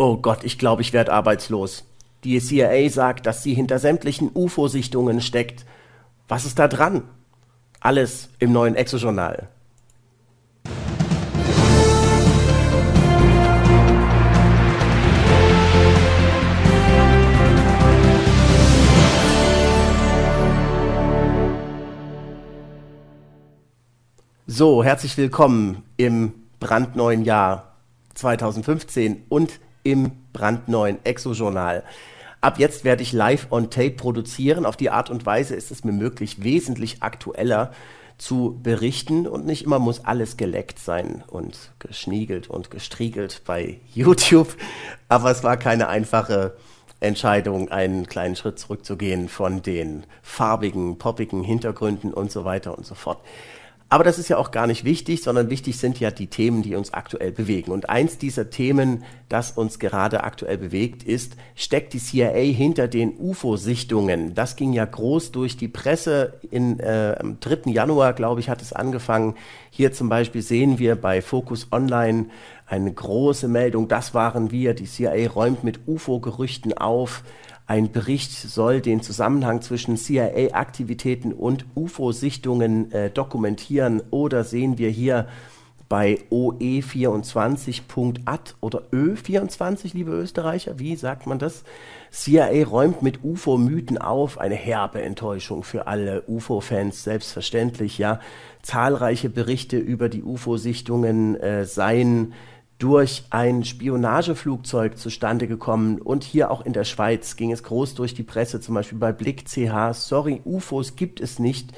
Oh Gott, ich glaube, ich werde arbeitslos. Die CIA sagt, dass sie hinter sämtlichen UFO-Sichtungen steckt. Was ist da dran? Alles im neuen Exo-Journal. So, herzlich willkommen im brandneuen Jahr 2015 und im brandneuen Exo-Journal. Ab jetzt werde ich live on tape produzieren. Auf die Art und Weise ist es mir möglich, wesentlich aktueller zu berichten und nicht immer muss alles geleckt sein und geschniegelt und gestriegelt bei YouTube. Aber es war keine einfache Entscheidung, einen kleinen Schritt zurückzugehen von den farbigen, poppigen Hintergründen und so weiter und so fort. Aber das ist ja auch gar nicht wichtig, sondern wichtig sind ja die Themen, die uns aktuell bewegen. Und eins dieser Themen, das uns gerade aktuell bewegt, ist, steckt die CIA hinter den UFO-Sichtungen? Das ging ja groß durch die Presse. In, äh, am 3. Januar, glaube ich, hat es angefangen. Hier zum Beispiel sehen wir bei Focus Online eine große Meldung. Das waren wir. Die CIA räumt mit UFO-Gerüchten auf. Ein Bericht soll den Zusammenhang zwischen CIA-Aktivitäten und UFO-Sichtungen äh, dokumentieren. Oder sehen wir hier bei OE24.at oder Ö24, liebe Österreicher, wie sagt man das? CIA räumt mit UFO-Mythen auf, eine herbe Enttäuschung für alle UFO-Fans, selbstverständlich, ja. Zahlreiche Berichte über die UFO-Sichtungen äh, seien durch ein Spionageflugzeug zustande gekommen. Und hier auch in der Schweiz ging es groß durch die Presse, zum Beispiel bei Blick CH. Sorry, UFOs gibt es nicht.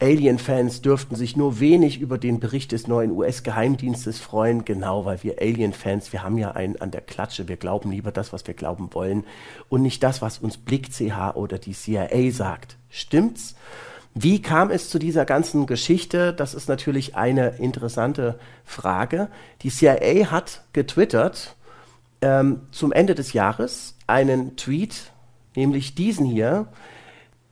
Alien-Fans dürften sich nur wenig über den Bericht des neuen US-Geheimdienstes freuen, genau weil wir Alien-Fans, wir haben ja einen an der Klatsche, wir glauben lieber das, was wir glauben wollen und nicht das, was uns Blick CH oder die CIA sagt. Stimmt's? Wie kam es zu dieser ganzen Geschichte? Das ist natürlich eine interessante Frage. Die CIA hat getwittert ähm, zum Ende des Jahres einen Tweet, nämlich diesen hier,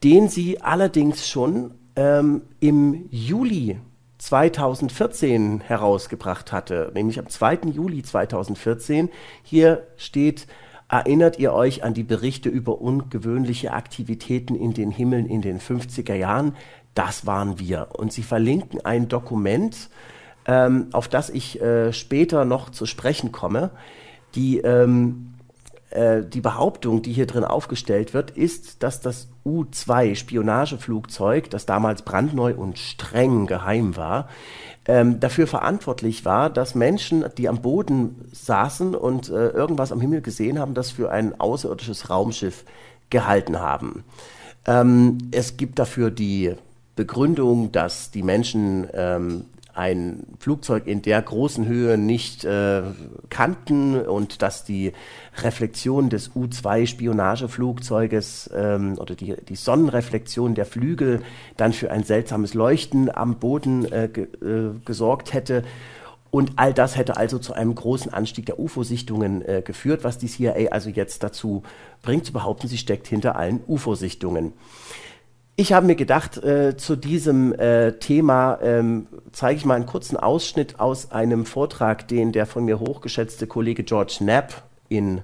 den sie allerdings schon ähm, im Juli 2014 herausgebracht hatte, nämlich am 2. Juli 2014. Hier steht Erinnert ihr euch an die Berichte über ungewöhnliche Aktivitäten in den Himmeln in den 50er Jahren? Das waren wir. Und sie verlinken ein Dokument, ähm, auf das ich äh, später noch zu sprechen komme. Die, ähm, äh, die Behauptung, die hier drin aufgestellt wird, ist, dass das U-2 Spionageflugzeug, das damals brandneu und streng geheim war, ähm, dafür verantwortlich war, dass Menschen, die am Boden saßen und äh, irgendwas am Himmel gesehen haben, das für ein außerirdisches Raumschiff gehalten haben. Ähm, es gibt dafür die Begründung, dass die Menschen ähm, ein Flugzeug in der großen Höhe nicht äh, kannten und dass die Reflexion des U-2-Spionageflugzeuges ähm, oder die, die Sonnenreflexion der Flügel dann für ein seltsames Leuchten am Boden äh, äh, gesorgt hätte. Und all das hätte also zu einem großen Anstieg der UFO-Sichtungen äh, geführt, was die CIA also jetzt dazu bringt, zu behaupten, sie steckt hinter allen UFO-Sichtungen. Ich habe mir gedacht, äh, zu diesem äh, Thema ähm, zeige ich mal einen kurzen Ausschnitt aus einem Vortrag, den der von mir hochgeschätzte Kollege George Knapp in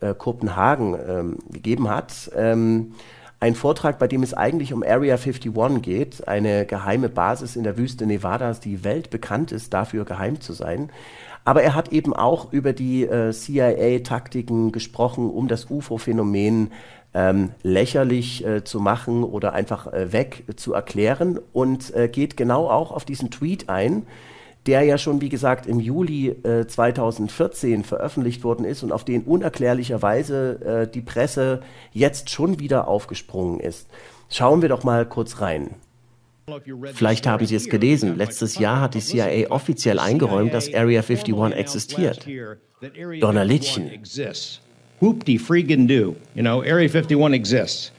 äh, Kopenhagen ähm, gegeben hat. Ähm, ein Vortrag, bei dem es eigentlich um Area 51 geht, eine geheime Basis in der Wüste Nevadas, die weltbekannt ist, dafür geheim zu sein. Aber er hat eben auch über die äh, CIA-Taktiken gesprochen, um das UFO-Phänomen ähm, lächerlich äh, zu machen oder einfach äh, weg zu erklären und äh, geht genau auch auf diesen Tweet ein, der ja schon, wie gesagt, im Juli 2014 äh, veröffentlicht worden ist und auf den unerklärlicherweise äh, die Presse jetzt schon wieder aufgesprungen ist. Schauen wir doch mal kurz rein. Vielleicht haben Sie es gelesen. Letztes Jahr hat die CIA offiziell eingeräumt, dass Area 51 existiert. Donnerlittchen. whoop-de freaking do. You know, Area 51 exists.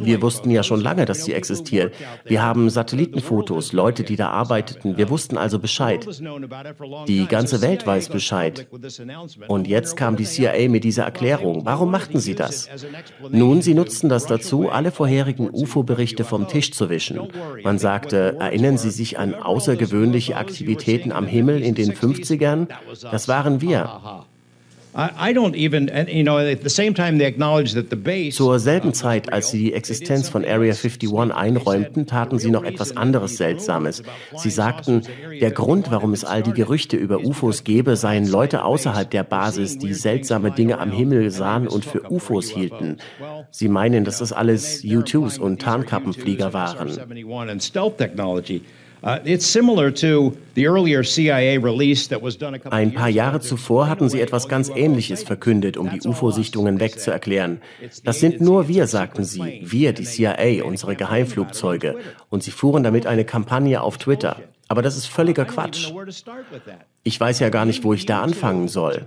Wir wussten ja schon lange, dass sie existiert. Wir haben Satellitenfotos, Leute, die da arbeiteten. Wir wussten also Bescheid. Die ganze Welt weiß Bescheid. Und jetzt kam die CIA mit dieser Erklärung. Warum machten sie das? Nun, sie nutzten das dazu, alle vorherigen UFO-Berichte vom Tisch zu wischen. Man sagte, erinnern Sie sich an außergewöhnliche Aktivitäten am Himmel in den 50ern? Das waren wir. Zur selben Zeit, als sie die Existenz von Area 51 einräumten, taten sie noch etwas anderes Seltsames. Sie sagten, der Grund, warum es all die Gerüchte über UFOs gebe, seien Leute außerhalb der Basis, die seltsame Dinge am Himmel sahen und für UFOs hielten. Sie meinen, dass das alles U-2s und Tarnkappenflieger waren. Ein paar Jahre zuvor hatten sie etwas ganz Ähnliches verkündet, um die UFO-Sichtungen wegzuerklären. Das sind nur wir, sagten sie, wir, die CIA, unsere Geheimflugzeuge. Und sie fuhren damit eine Kampagne auf Twitter. Aber das ist völliger Quatsch. Ich weiß ja gar nicht, wo ich da anfangen soll.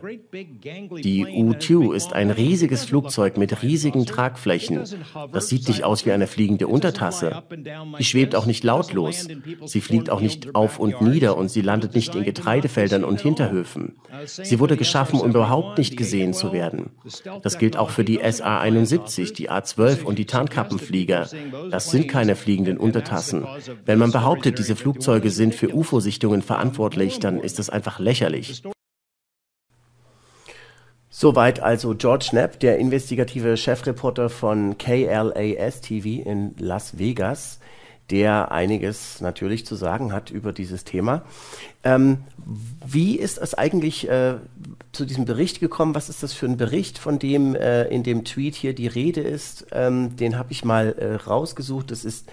Die U-2 ist ein riesiges Flugzeug mit riesigen Tragflächen. Das sieht nicht aus wie eine fliegende Untertasse. Die schwebt auch nicht lautlos. Sie fliegt auch nicht auf und nieder und sie landet nicht in Getreidefeldern und Hinterhöfen. Sie wurde geschaffen, um überhaupt nicht gesehen zu werden. Das gilt auch für die SA-71, die A-12 und die Tarnkappenflieger. Das sind keine fliegenden Untertassen. Wenn man behauptet, diese Flugzeuge sind für UFO-Sichtungen verantwortlich, dann ist das einfach lächerlich. Soweit also George Knapp, der investigative Chefreporter von KLAS TV in Las Vegas, der einiges natürlich zu sagen hat über dieses Thema. Ähm, wie ist es eigentlich äh, zu diesem Bericht gekommen? Was ist das für ein Bericht, von dem äh, in dem Tweet hier die Rede ist? Ähm, den habe ich mal äh, rausgesucht. Das ist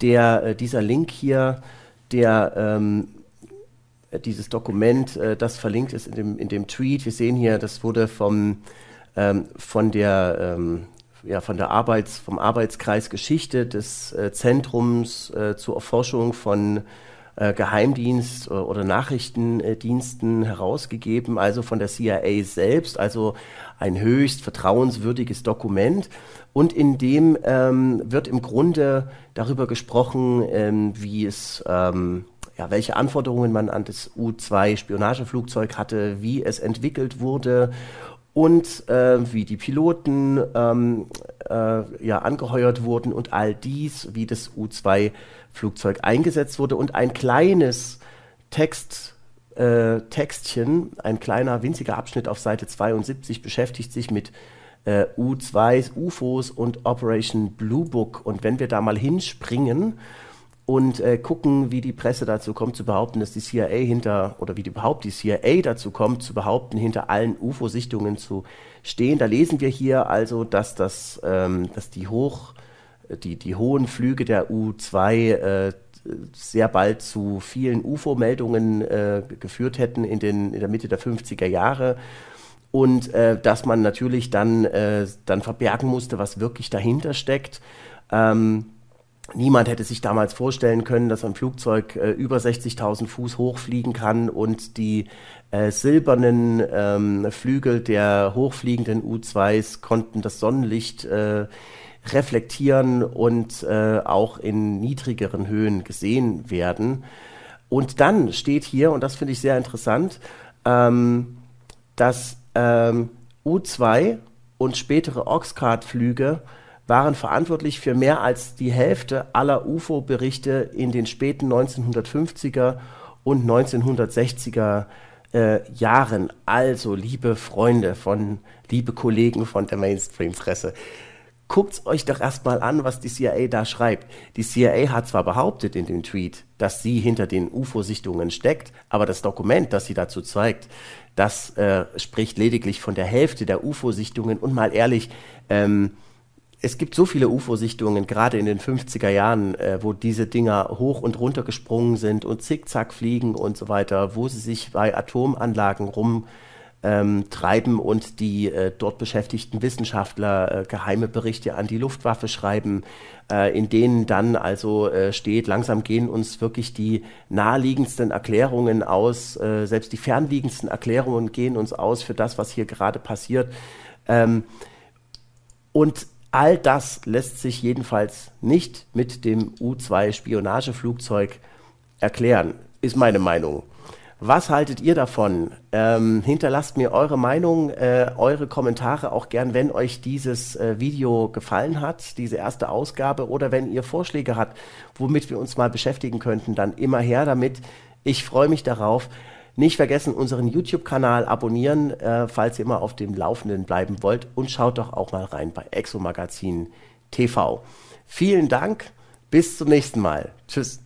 der, äh, dieser Link hier der ähm, dieses Dokument, äh, das verlinkt ist in dem, in dem Tweet. Wir sehen hier, das wurde vom, ähm, von der, ähm, ja, von der Arbeits, vom Arbeitskreis Geschichte des äh, Zentrums äh, zur Erforschung von äh, Geheimdienst oder Nachrichtendiensten herausgegeben, also von der CIA selbst, also ein höchst vertrauenswürdiges Dokument. Und in dem ähm, wird im Grunde darüber gesprochen, ähm, wie es, ähm, ja, welche Anforderungen man an das U-2-Spionageflugzeug hatte, wie es entwickelt wurde und äh, wie die Piloten ähm, äh, ja, angeheuert wurden und all dies, wie das U-2-Flugzeug eingesetzt wurde und ein kleines Text, äh, Textchen, ein kleiner winziger Abschnitt auf Seite 72 beschäftigt sich mit äh, U2s, UFOs und Operation Blue Book. Und wenn wir da mal hinspringen und äh, gucken, wie die Presse dazu kommt, zu behaupten, dass die CIA hinter, oder wie die überhaupt die CIA dazu kommt, zu behaupten, hinter allen UFO-Sichtungen zu stehen, da lesen wir hier also, dass, das, ähm, dass die, hoch, die, die hohen Flüge der U2 äh, sehr bald zu vielen UFO-Meldungen äh, geführt hätten in, den, in der Mitte der 50er Jahre und äh, dass man natürlich dann, äh, dann verbergen musste, was wirklich dahinter steckt. Ähm, niemand hätte sich damals vorstellen können, dass ein Flugzeug äh, über 60.000 Fuß hochfliegen kann und die äh, silbernen ähm, Flügel der hochfliegenden U-2s konnten das Sonnenlicht äh, reflektieren und äh, auch in niedrigeren Höhen gesehen werden. Und dann steht hier, und das finde ich sehr interessant, ähm, dass ähm, U2 und spätere Oxcart-Flüge waren verantwortlich für mehr als die Hälfte aller UFO-Berichte in den späten 1950er und 1960er äh, Jahren. Also, liebe Freunde von, liebe Kollegen von der Mainstream-Presse, guckt euch doch erstmal an, was die CIA da schreibt. Die CIA hat zwar behauptet in dem Tweet, dass sie hinter den UFO-Sichtungen steckt, aber das Dokument, das sie dazu zeigt, das äh, spricht lediglich von der Hälfte der UFO-Sichtungen. Und mal ehrlich, ähm, es gibt so viele UFO-Sichtungen, gerade in den 50er Jahren, äh, wo diese Dinger hoch und runter gesprungen sind und zickzack fliegen und so weiter, wo sie sich bei Atomanlagen rum ähm, treiben und die äh, dort beschäftigten Wissenschaftler äh, geheime Berichte an die Luftwaffe schreiben, äh, in denen dann also äh, steht, langsam gehen uns wirklich die naheliegendsten Erklärungen aus, äh, selbst die fernliegendsten Erklärungen gehen uns aus für das, was hier gerade passiert. Ähm, Und all das lässt sich jedenfalls nicht mit dem U-2 Spionageflugzeug erklären, ist meine Meinung. Was haltet ihr davon? Ähm, hinterlasst mir eure Meinung, äh, eure Kommentare auch gern, wenn euch dieses äh, Video gefallen hat, diese erste Ausgabe, oder wenn ihr Vorschläge habt, womit wir uns mal beschäftigen könnten, dann immer her damit. Ich freue mich darauf. Nicht vergessen, unseren YouTube-Kanal abonnieren, äh, falls ihr immer auf dem Laufenden bleiben wollt. Und schaut doch auch mal rein bei Exo Magazin TV. Vielen Dank. Bis zum nächsten Mal. Tschüss.